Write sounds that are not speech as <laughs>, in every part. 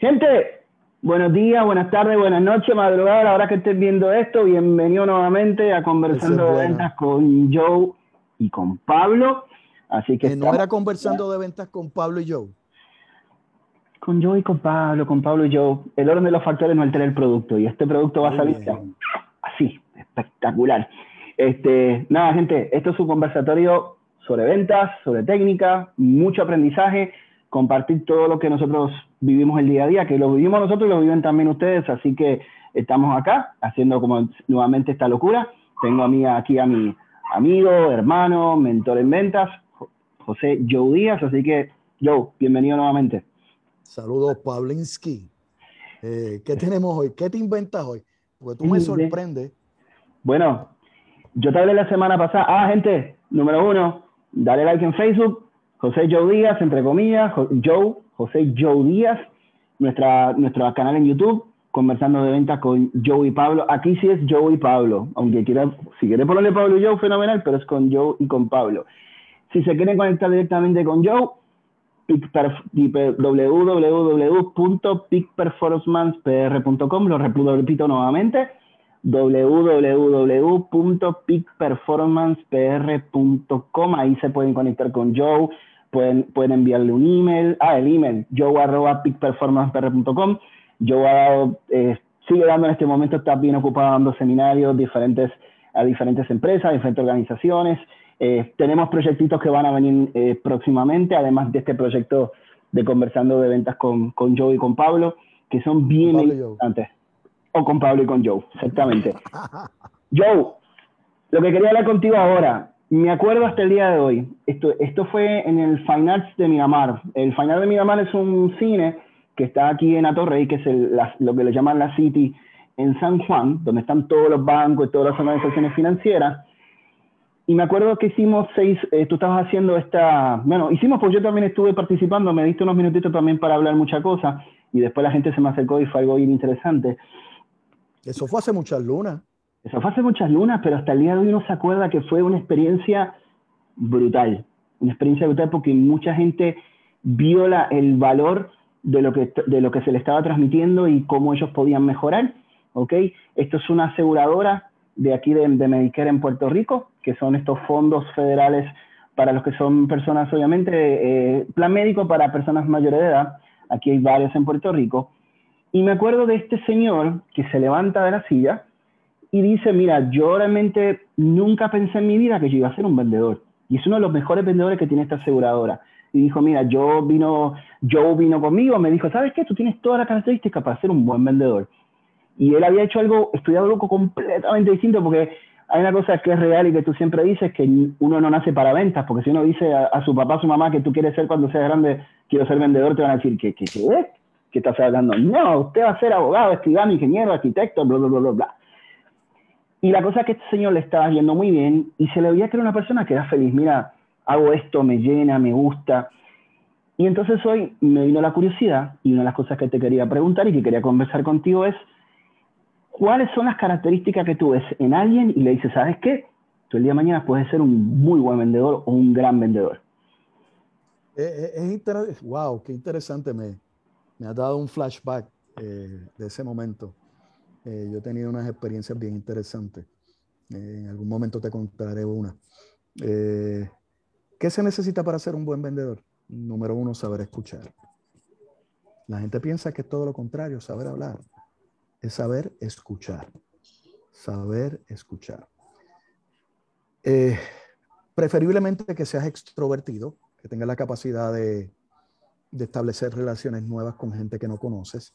Gente, buenos días, buenas tardes, buenas noches, madrugada, la hora que estés viendo esto, bienvenido nuevamente a Conversando de Ventas con Joe y con Pablo. Así que, que no era conversando de ventas con Pablo y Joe. Con Joe y con Pablo, con Pablo y Joe. El orden de los factores no altera el producto y este producto va a salir así, espectacular. Este, nada, gente, esto es un conversatorio sobre ventas, sobre técnica, mucho aprendizaje, compartir todo lo que nosotros vivimos el día a día, que lo vivimos nosotros y lo viven también ustedes, así que estamos acá haciendo como nuevamente esta locura. Tengo a mí, aquí a mi amigo, hermano, mentor en ventas, José Joe Díaz, así que Joe, bienvenido nuevamente. Saludos, Pavlinsky. Eh, ¿Qué tenemos hoy? ¿Qué te inventas hoy? Porque tú me sorprendes. Bueno, yo te hablé la semana pasada. Ah, gente, número uno, dale like en Facebook, José Joe Díaz, entre comillas, Joe, José Joe Díaz, nuestra, nuestro canal en YouTube, conversando de ventas con Joe y Pablo. Aquí sí es Joe y Pablo, aunque quiera, si quiere ponerle Pablo y Joe, fenomenal, pero es con Joe y con Pablo. Si se quieren conectar directamente con Joe, www.peakperformancepr.com, lo repito nuevamente, www.peakperformancepr.com, ahí se pueden conectar con Joe, pueden, pueden enviarle un email, ah, el email, joe.peakperformancepr.com, Joe ha dado, eh, sigue dando en este momento, está bien ocupado dando seminarios diferentes, a diferentes empresas, a diferentes organizaciones, eh, tenemos proyectitos que van a venir eh, próximamente, además de este proyecto de conversando de ventas con, con Joe y con Pablo, que son bien importantes. O con Pablo y con Joe, exactamente. <laughs> Joe, lo que quería hablar contigo ahora, me acuerdo hasta el día de hoy, esto, fue en el Fine Arts de Miramar. El Fine Arts de Miramar es un cine que está aquí en Atorrey, que es lo que le llaman la City en San Juan, donde están todos los bancos y todas las organizaciones financieras. Y me acuerdo que hicimos seis, eh, tú estabas haciendo esta, bueno, hicimos pues yo también estuve participando, me diste unos minutitos también para hablar mucha cosa y después la gente se me acercó y fue algo bien interesante. Eso fue hace muchas lunas. Eso fue hace muchas lunas, pero hasta el día de hoy uno se acuerda que fue una experiencia brutal, una experiencia brutal porque mucha gente vio el valor de lo, que, de lo que se le estaba transmitiendo y cómo ellos podían mejorar, ¿ok? Esto es una aseguradora de aquí de, de Medicare en Puerto Rico, que son estos fondos federales para los que son personas, obviamente, eh, plan médico para personas mayores de edad. Aquí hay varios en Puerto Rico. Y me acuerdo de este señor que se levanta de la silla y dice, mira, yo realmente nunca pensé en mi vida que yo iba a ser un vendedor. Y es uno de los mejores vendedores que tiene esta aseguradora. Y dijo, mira, yo vino, Joe vino conmigo, me dijo, ¿sabes qué? Tú tienes todas las características para ser un buen vendedor. Y él había hecho algo, estudiado algo completamente distinto, porque hay una cosa que es real y que tú siempre dices, que uno no nace para ventas, porque si uno dice a, su papá, a su mamá que tú quieres ser cuando seas grande, quiero ser vendedor, te van a decir, ¿qué, qué, qué, ¿Qué estás hablando? No, usted va a ser abogado, escribano, ingeniero, arquitecto, bla, bla, bla, bla, bla. Y la cosa que este señor le estaba yendo muy bien y se le veía que era una persona que era feliz. Mira, hago esto, me llena, me gusta. Y entonces hoy me vino la curiosidad y una de las cosas que te quería preguntar y que quería conversar contigo es, ¿cuáles son las características que tú ves en alguien y le dices, ¿sabes qué? Tú el día de mañana puedes ser un muy buen vendedor o un gran vendedor. Es, es wow, qué interesante. Me, me ha dado un flashback eh, de ese momento. Eh, yo he tenido unas experiencias bien interesantes. Eh, en algún momento te contaré una. ¿Qué se necesita para ser un buen vendedor? Número uno, saber escuchar. La gente piensa que es todo lo contrario, saber hablar es saber escuchar. Saber escuchar. Eh, preferiblemente que seas extrovertido, que tengas la capacidad de, establecer relaciones nuevas con gente que no conoces.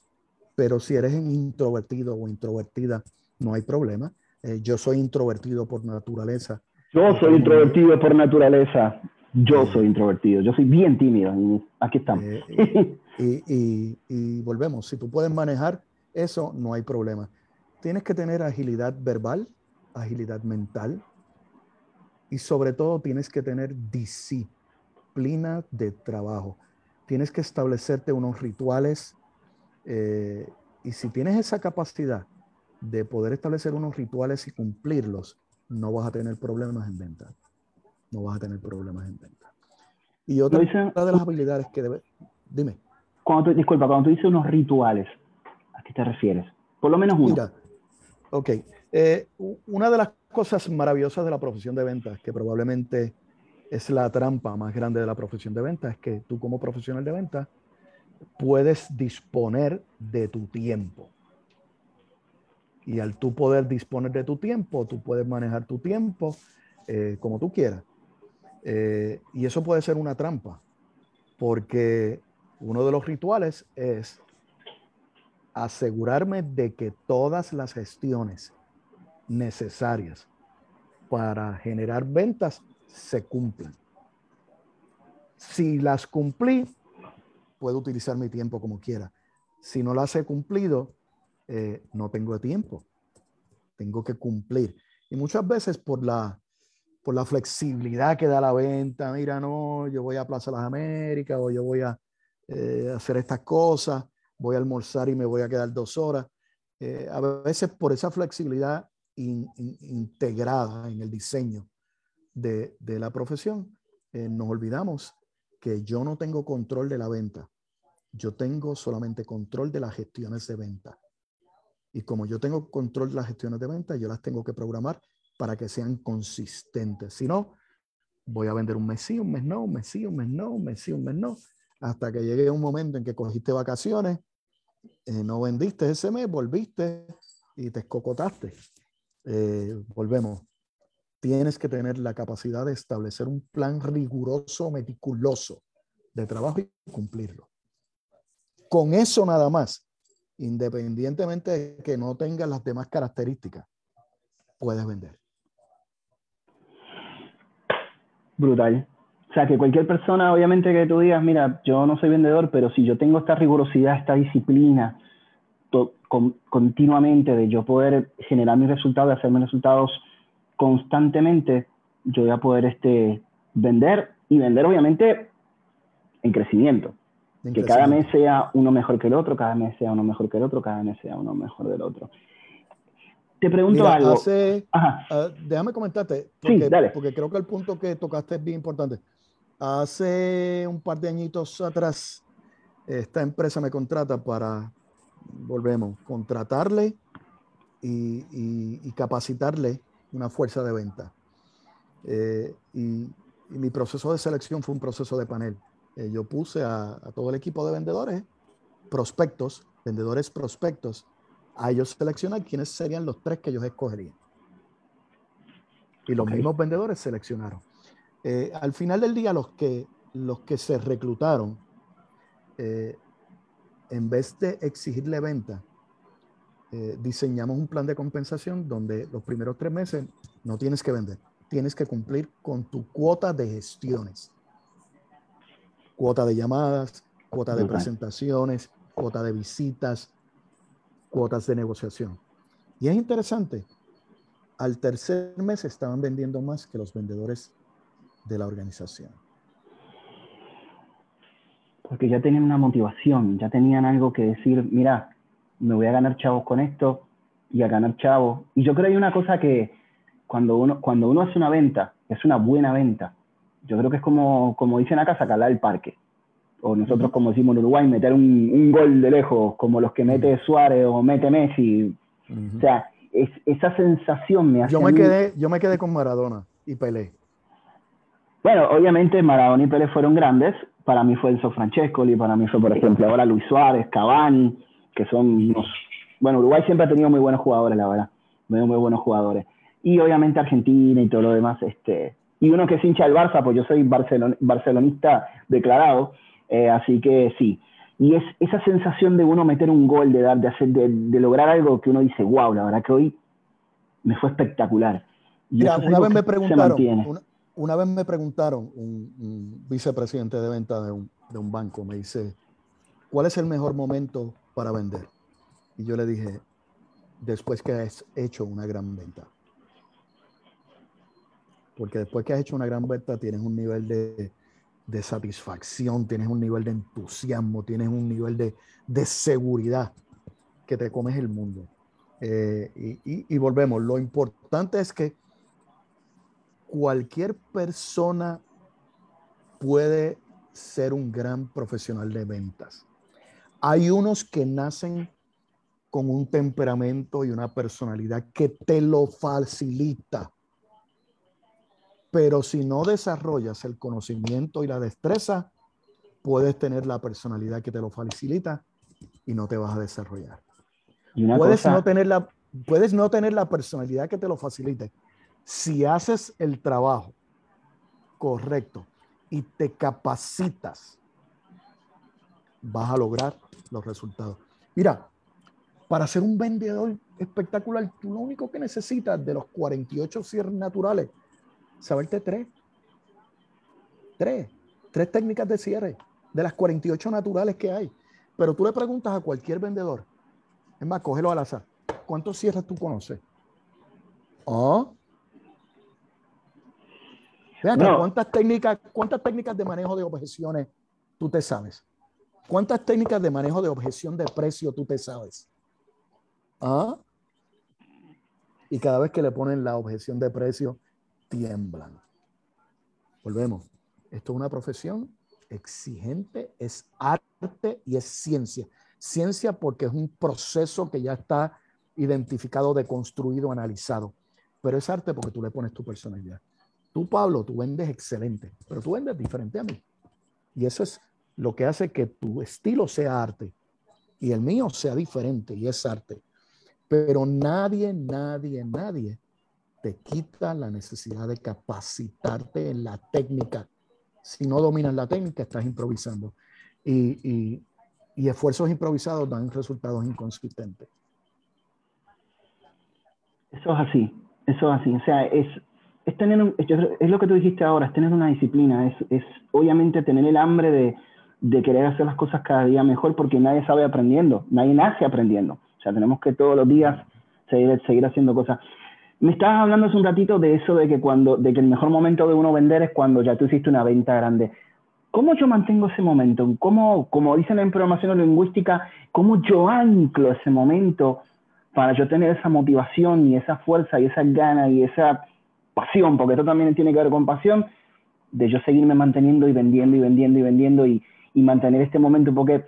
Pero si eres introvertido o introvertida, no hay problema. Eh, yo soy introvertido por naturaleza. Yo soy introvertido por naturaleza. Yo eh, soy introvertido. Yo soy bien tímido. Aquí estamos. <laughs> y volvemos. Si tú puedes manejar eso no hay problema. Tienes que tener agilidad verbal, agilidad mental y sobre todo tienes que tener disciplina de trabajo. Tienes que establecerte unos rituales eh, y si tienes esa capacidad de poder establecer unos rituales y cumplirlos, no vas a tener problemas en venta. No vas a tener problemas en venta. Y otra de las habilidades que debe... Dime. Cuando disculpa, cuando tú dices unos rituales, ¿a qué te refieres? Por lo menos uno. Mira, ok. Eh, una de las cosas maravillosas de la profesión de ventas, que probablemente es la trampa más grande de la profesión de ventas, es que tú como profesional de ventas puedes disponer de tu tiempo. Y al tú poder disponer de tu tiempo, tú puedes manejar tu tiempo eh, como tú quieras. Eh, y eso puede ser una trampa, porque uno de los rituales es asegurarme de que todas las gestiones necesarias para generar ventas se cumplan. Si las cumplí, puedo utilizar mi tiempo como quiera. Si no las he cumplido, eh, no tengo tiempo. Tengo que cumplir. Y muchas veces por la, por la flexibilidad que da la venta, mira, no, yo voy a Plaza Las Américas o yo voy a eh, hacer estas cosas, voy a almorzar y me voy a quedar dos horas. Eh, a veces por esa flexibilidad integrada en el diseño de, la profesión, nos olvidamos que yo no tengo control de la venta. Yo tengo solamente control de las gestiones de venta. Y como yo tengo control de las gestiones de venta, yo las tengo que programar para que sean consistentes. Si no, voy a vender un mes sí, un mes no, un mes sí, un mes no, un mes sí, un mes no, hasta que llegue un momento en que cogiste vacaciones, eh, no vendiste ese mes, volviste y te escocotaste. Eh, volvemos. Tienes que tener la capacidad de establecer un plan riguroso, meticuloso de trabajo y cumplirlo. Con eso nada más independientemente de que no tenga las demás características, puedes vender. Brutal. O sea, que cualquier persona, obviamente que tú digas, mira, yo no soy vendedor, pero si yo tengo esta rigurosidad, esta disciplina continuamente de yo poder generar mis resultados, hacerme resultados constantemente, yo voy a poder este, vender y vender obviamente en crecimiento. Que cada mes sea uno mejor que el otro, cada mes sea uno mejor que el otro, cada mes sea uno mejor del otro. Te pregunto algo. Ah, déjame comentarte, porque, porque creo que el punto que tocaste es bien importante. Hace un par de añitos atrás, esta empresa me contrata para, volvemos, contratarle y, capacitarle una fuerza de venta. Eh, y mi proceso de selección fue un proceso de panel. Eh, yo puse a, todo el equipo de vendedores, prospectos, vendedores prospectos, a ellos seleccionar quiénes serían los tres que ellos escogerían. Y los mismos vendedores seleccionaron. Eh, al final del día, los que, los que se reclutaron, en vez de exigirle venta, diseñamos un plan de compensación donde los primeros tres meses no tienes que vender, tienes que cumplir con tu cuota de gestiones cuota de llamadas, cuota de presentaciones, cuota de visitas, cuotas de negociación. Y es interesante, al tercer mes estaban vendiendo más que los vendedores de la organización. Porque ya tenían una motivación, ya tenían algo que decir, mira, me voy a ganar chavos con esto y a ganar chavos. Y yo creo que hay una cosa que cuando uno, cuando uno hace una venta, es una buena venta, yo creo que es como, como dicen acá, sacarla del parque. O nosotros, como decimos en Uruguay, meter un, un gol de lejos, como los que mete Suárez o mete Messi. O sea, es, esa sensación me hace. Yo me, quedé, yo me quedé con Maradona y Pelé. Bueno, obviamente Maradona y Pelé fueron grandes. Para mí fue Enzo Francescoli, para mí fue, por ejemplo, ahora Luis Suárez, Cavani, que son unos. Bueno, Uruguay siempre ha tenido muy buenos jugadores, la verdad. Muy, muy buenos jugadores. Y obviamente Argentina y todo lo demás, este, y uno que es hincha del Barça, pues yo soy barcelonista declarado, eh, así que sí. Y es esa sensación de uno meter un gol, de, dar, de, hacer, de, lograr algo que uno dice, wow, la verdad que hoy me fue espectacular. una vez me preguntaron, una, vez me preguntaron, un, vicepresidente de venta de un, de un banco me dice, ¿cuál es el mejor momento para vender? Y yo le dije, después que has hecho una gran venta porque después que has hecho una gran venta tienes un nivel de, satisfacción, tienes un nivel de entusiasmo, tienes un nivel de, seguridad que te comes el mundo. Eh, y, volvemos, lo importante es que cualquier persona puede ser un gran profesional de ventas. Hay unos que nacen con un temperamento y una personalidad que te lo facilita. Pero si no desarrollas el conocimiento y la destreza, puedes tener la personalidad que te lo facilita y no te vas a desarrollar. Puedes, no tener la, puedes no tener la personalidad que te lo facilite. Si haces el trabajo correcto y te capacitas, vas a lograr los resultados. Mira, para ser un vendedor espectacular, tú lo único que necesitas de los 48 cierres naturales, saberte tres. Tres. Tres técnicas de cierre de las 48 naturales que hay. Pero tú le preguntas a cualquier vendedor, es más, cógelo al azar, ¿cuántos cierres tú conoces? ¿Ah? ¿cuántas, técnicas, ¿cuántas técnicas de manejo de objeciones tú te sabes? ¿Cuántas técnicas de manejo de objeción de precio tú te sabes? ¿Ah? Y cada vez que le ponen la objeción de precio, tiemblan. Volvemos. Esto es una profesión exigente, es arte y es ciencia. Ciencia porque es un proceso que ya está identificado, deconstruido, analizado. Pero es arte porque tú le pones tu personalidad. Tú, Pablo, tú vendes excelente, pero tú vendes diferente a mí. Y eso es lo que hace que tu estilo sea arte y el mío sea diferente y es arte. Pero nadie, nadie, nadie te quita la necesidad de capacitarte en la técnica. Si no dominas la técnica, estás improvisando. Y, y, esfuerzos improvisados dan resultados inconsistentes. Eso es así, eso es así. O sea, es, es tener, es lo que tú dijiste ahora, es tener una disciplina, es, es obviamente tener el hambre de, de querer hacer las cosas cada día mejor porque nadie sabe aprendiendo, nadie nace aprendiendo sea, tenemos que todos los días seguir, seguir haciendo cosas. Me estabas hablando hace un ratito de eso de que cuando, de que el mejor momento de uno vender es cuando ya tú hiciste una venta grande. ¿Cómo yo mantengo ese momento? ¿Cómo, como dicen en programación lingüística, cómo yo anclo ese momento para yo tener esa motivación y esa fuerza y esa gana y esa pasión, porque esto también tiene que ver con pasión, de yo seguirme manteniendo y vendiendo y vendiendo y vendiendo y, y mantener este momento, porque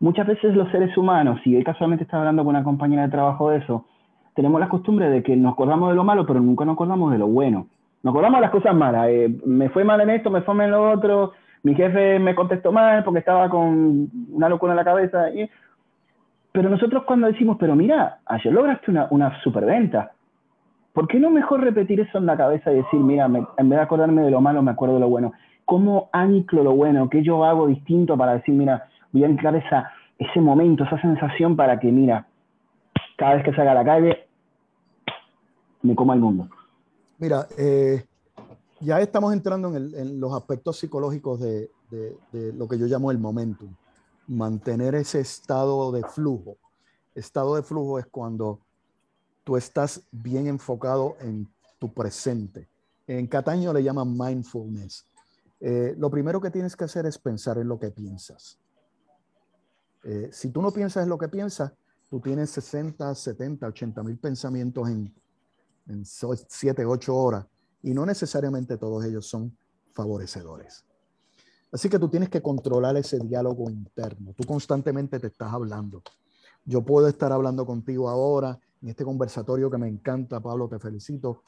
muchas veces los seres humanos, y hoy casualmente estaba hablando con una compañera de trabajo de eso, tenemos la costumbre de que nos acordamos de lo malo, pero nunca nos acordamos de lo bueno. Nos acordamos de las cosas malas. Eh, me fue mal en esto, me fue mal en lo otro, mi jefe me contestó mal porque estaba con una locura en la cabeza. Pero nosotros cuando decimos, pero mira, ayer lograste una, una superventa, ¿por qué no mejor repetir eso en la cabeza y decir, mira, en vez de acordarme de lo malo, me acuerdo de lo bueno? ¿Cómo anclo lo bueno? ¿Qué yo hago distinto para decir, mira, voy a entrar esa, ese momento, esa sensación para que, mira, cada vez que salga a la calle, me coma el mundo. Mira, eh, ya estamos entrando en, los aspectos psicológicos de, lo que yo llamo el momentum. Mantener ese estado de flujo. Estado de flujo es cuando tú estás bien enfocado en tu presente. En Cataño le llaman mindfulness. Eh, lo primero que tienes que hacer es pensar en lo que piensas. Eh, si tú no piensas en lo que piensas, tú tienes 60, 70, 80 mil pensamientos en, en 7, 8 horas y no necesariamente todos ellos son favorecedores. Así que tú tienes que controlar ese diálogo interno. Tú constantemente te estás hablando. Yo puedo estar hablando contigo ahora en este conversatorio que me encanta, Pablo, te felicito.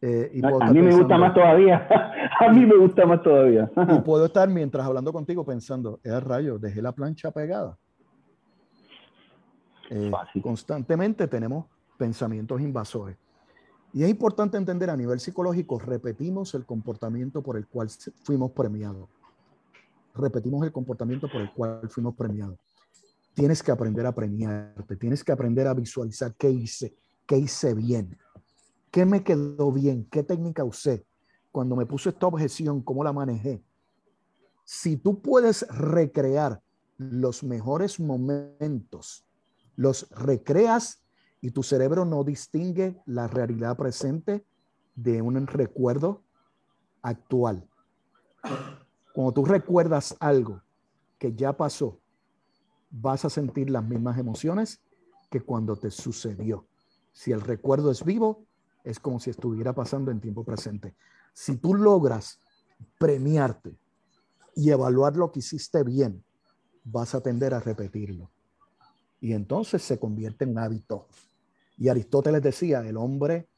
Eh, y a mí me gusta más todavía. <laughs> a mí me gusta más todavía. y puedo estar mientras hablando contigo pensando, es rayo, dejé la plancha pegada. Eh, constantemente tenemos pensamientos invasores. Y es importante entender a nivel psicológico, repetimos el comportamiento por el cual fuimos premiados. Repetimos el comportamiento por el cual fuimos premiados. Tienes que aprender a premiarte, tienes que aprender a visualizar qué hice, qué hice bien, qué me quedó bien, qué técnica usé, cuando me puse esta objeción, cómo la manejé. Si tú puedes recrear los mejores momentos los recreas y tu cerebro no distingue la realidad presente de un recuerdo actual. Cuando tú recuerdas algo que ya pasó, vas a sentir las mismas emociones que cuando te sucedió. Si el recuerdo es vivo, es como si estuviera pasando en tiempo presente. Si tú logras premiarte y evaluar lo que hiciste bien, vas a tender a repetirlo Y entonces se convierte en hábito. Y Aristóteles decía, el hombre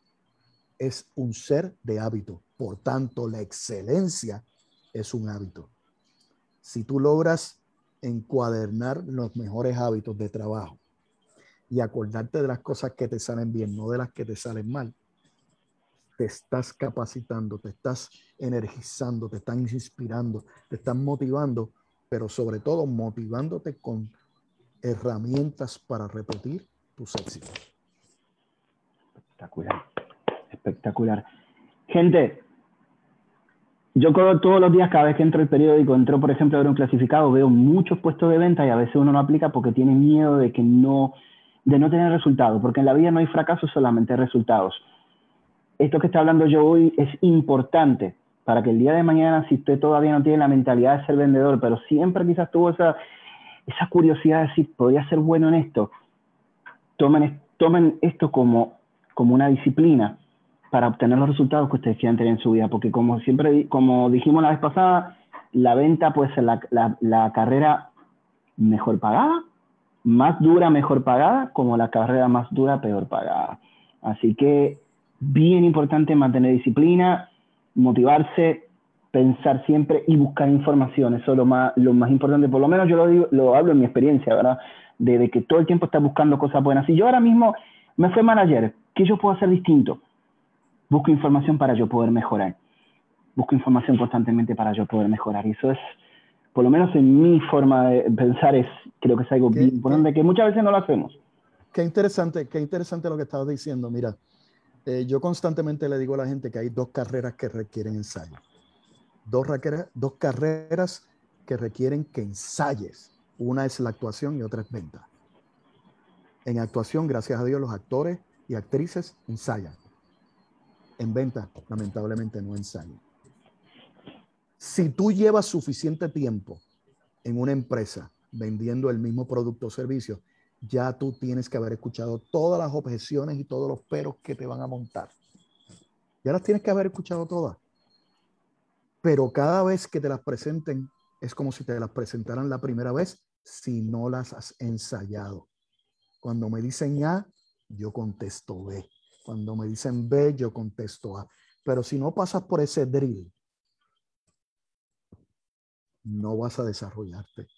es un ser de hábito. Por tanto, la excelencia es un hábito. Si tú logras encuadernar los mejores hábitos de trabajo y acordarte de las cosas que te salen bien, no de las que te salen mal, te estás capacitando, te estás energizando, te están inspirando, te están motivando, pero sobre todo motivándote con herramientas para repetir tus éxitos. Espectacular, espectacular. Gente, yo todos los días, cada vez que entro el periódico, entro, por ejemplo, a ver un clasificado, veo muchos puestos de venta y a veces uno no aplica porque tiene miedo de que no, de no tener resultados, porque en la vida no hay fracasos, solamente resultados. Esto que está hablando yo hoy es importante para que el día de mañana, si usted todavía no tiene la mentalidad de ser vendedor, pero siempre quizás tuvo esa, curiosidad de decir, podría ser bueno en esto, tomen, esto como, como una disciplina para obtener los resultados que ustedes quieran tener en su vida, porque como siempre, como dijimos la vez pasada, la venta puede ser la, la, carrera mejor pagada, más dura, mejor pagada, como la carrera más dura, peor pagada. Así que bien importante mantener disciplina, motivarse, pensar siempre y buscar información. Eso es lo más, lo más importante. Por lo menos yo lo, digo, lo hablo en mi experiencia, ¿verdad? De, que todo el tiempo estás buscando cosas buenas. Si yo ahora mismo me fui manager, ¿qué yo puedo hacer distinto? busco información para yo poder mejorar. Busco información constantemente para yo poder mejorar. Y eso es, por lo menos en mi forma de pensar, es creo que es algo bien importante que muchas veces no lo hacemos. Qué interesante, qué interesante lo que estabas diciendo. Mira, eh, yo constantemente le digo a la gente que hay dos carreras que requieren ensayo. Dos, dos carreras que requieren que ensayes. Una es la actuación y otra es venta. En actuación, gracias a Dios, los actores y actrices ensayan en venta, lamentablemente no ensayo. Si tú llevas suficiente tiempo en una empresa vendiendo el mismo producto o servicio, ya tú tienes que haber escuchado todas las objeciones y todos los peros que te van a montar. Ya las tienes que haber escuchado todas. Pero cada vez que te las presenten, es como si te las presentaran la primera vez si no las has ensayado. Cuando me dicen A, yo contesto B. Cuando me dicen B, yo contesto A. Pero si no pasas por ese drill, no vas a desarrollarte.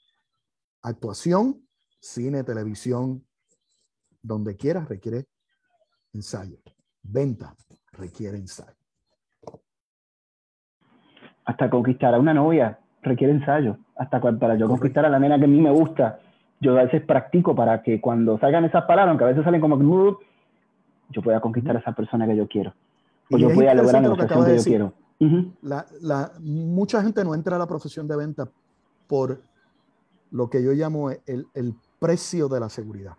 Actuación, cine, televisión, donde quieras requiere ensayo. Venta requiere ensayo. Hasta conquistar a una novia requiere ensayo. Hasta para yo conquistar a la nena que a mí me gusta, yo a veces practico para que cuando salgan esas palabras, aunque a veces salen como yo pueda conquistar a esa persona que yo quiero. O yo pueda lograr la negociación que, yo quiero. la, mucha gente no entra a la profesión de venta por lo que yo llamo el, el precio de la seguridad.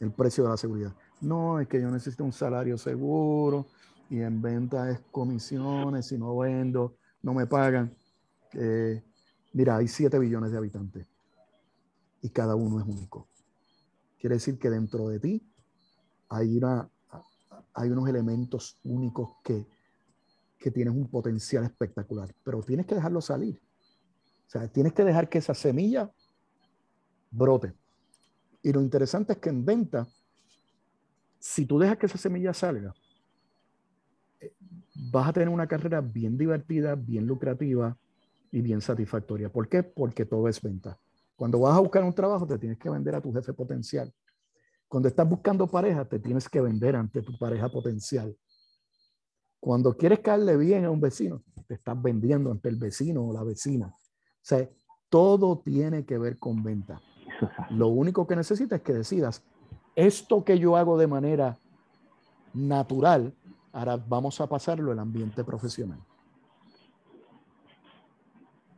El precio de la seguridad. No, es que yo necesito un salario seguro y en venta es comisiones, si no vendo, no me pagan. Eh, mira, hay 7 billones de habitantes y cada uno es único. Quiere decir que dentro de ti hay, una, hay unos elementos únicos que, que tienen un potencial espectacular, pero tienes que dejarlo salir. O sea, tienes que dejar que esa semilla brote. Y lo interesante es que en venta, si tú dejas que esa semilla salga, eh, vas a tener una carrera bien divertida, bien lucrativa y bien satisfactoria. ¿Por qué? Porque todo es venta. Cuando vas a buscar un trabajo, te tienes que vender a tu jefe potencial. Cuando estás buscando pareja, te tienes que vender ante tu pareja potencial. Cuando quieres caerle bien a un vecino, te estás vendiendo ante el vecino o la vecina. O sea, todo tiene que ver con venta. <laughs> Lo único que necesitas es que decidas, esto que yo hago de manera natural, ahora vamos a pasarlo al ambiente profesional.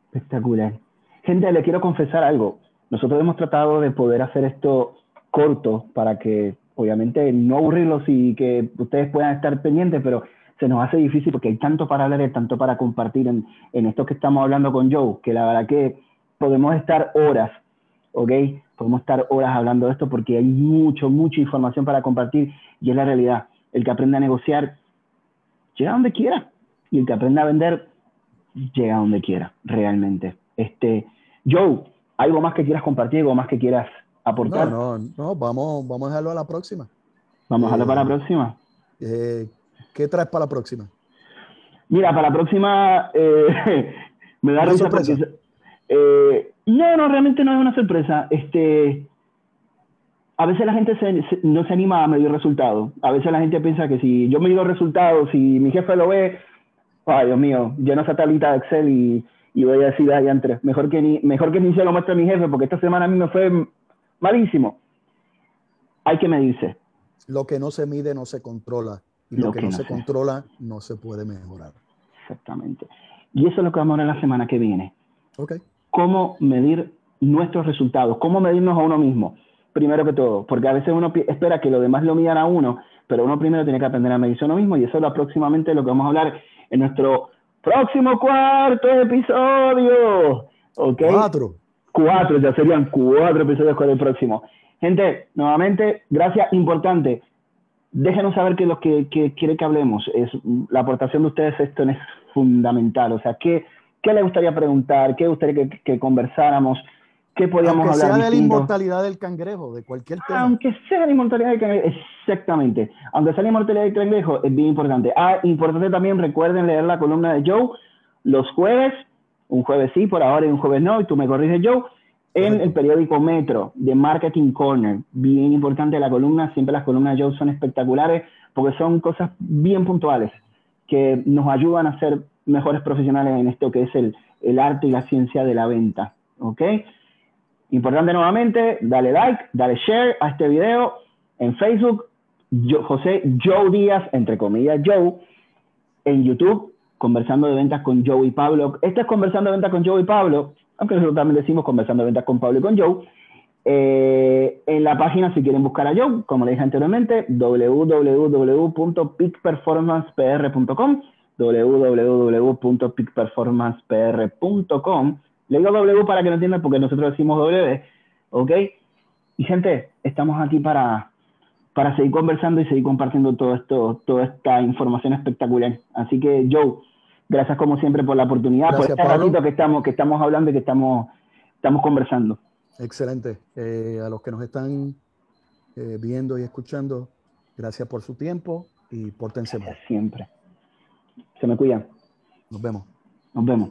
Espectacular. Gente, le quiero confesar algo. Nosotros hemos tratado de poder hacer esto corto para que obviamente no aburrirlos y que ustedes puedan estar pendientes, pero se nos hace difícil porque hay tanto para hablar y tanto para compartir en, en esto que estamos hablando con Joe, que la verdad que podemos estar horas, ¿ok? Podemos estar horas hablando de esto porque hay mucho, mucha información para compartir y es la realidad. El que aprende a negociar llega donde quiera y el que aprende a vender llega donde quiera, realmente. Este, Joe, algo más que quieras compartir, algo más que quieras aportar. No, no, no, vamos, vamos a dejarlo a la próxima. Vamos a dejarlo para la próxima. Eh, ¿Qué traes para la próxima? Mira, para la próxima eh, <laughs> me da risa porque, eh, no, no, realmente no es una sorpresa. Este, a veces la gente no se anima a medir resultados. A veces la gente piensa que si yo mido resultados, si mi jefe lo ve, ay Dios mío, lleno esa tablita de Excel y, y voy a decir, ay, entre, mejor que ni, mejor que ni se lo muestre a mi jefe porque esta semana a mí me fue malísimo. Hay que medirse. Lo que no se mide no se controla. Y lo, que, no, se, controla no se puede mejorar. Exactamente. Y eso es lo que vamos a ver la semana que viene. Okay. Cómo medir nuestros resultados, cómo medirnos a uno mismo, primero que todo, porque a veces uno espera que los demás lo midan a uno, pero uno primero tiene que aprender a medirse a uno mismo y eso es lo próximamente lo que vamos a hablar en nuestro próximo cuarto episodio. ¿Ok? Cuatro. Cuatro, ya serían cuatro episodios con el próximo. Gente, nuevamente, gracias, importante. Déjenos saber que lo que, quiere que hablemos es la aportación de ustedes, esto es fundamental. O sea, ¿qué, qué le gustaría preguntar? ¿Qué gustaría que, conversáramos? ¿Qué podríamos Aunque hablar? Sea de la inmortalidad del cangrejo, de cualquier tema. Aunque sea la inmortalidad del cangrejo, exactamente. Aunque sea la inmortalidad del cangrejo, es bien importante. Ah, importante también, recuerden leer la columna de Joe los jueves, un jueves sí, por ahora y un jueves no, y tú me corriges, Joe en el periódico Metro de Marketing Corner. Bien importante la columna, siempre las columnas de Joe son espectaculares porque son cosas bien puntuales que nos ayudan a ser mejores profesionales en esto que es el, el arte y la ciencia de la venta. ¿Ok? Importante nuevamente, dale like, dale share a este video en Facebook, yo, José Joe Díaz, entre comillas Joe, en YouTube, conversando de ventas con Joe y Pablo. Este es conversando de ventas con Joe y Pablo aunque nosotros también decimos conversando de ventas con Pablo y con Joe. Eh, en la página, si quieren buscar a Joe, como le dije anteriormente, www.peakperformancepr.com, www.peakperformancepr.com. Le digo W para que no entiendan porque nosotros decimos W, ¿ok? Y gente, estamos aquí para, para seguir conversando y seguir compartiendo todo esto, toda esta información espectacular. Así que, Joe, Gracias como siempre por la oportunidad, por este ratito que estamos, que estamos hablando y que estamos, estamos conversando. Excelente. Eh, a los que nos están eh, viendo y escuchando, gracias por su tiempo y pórtense Siempre. Se me cuidan. Nos vemos. Nos vemos.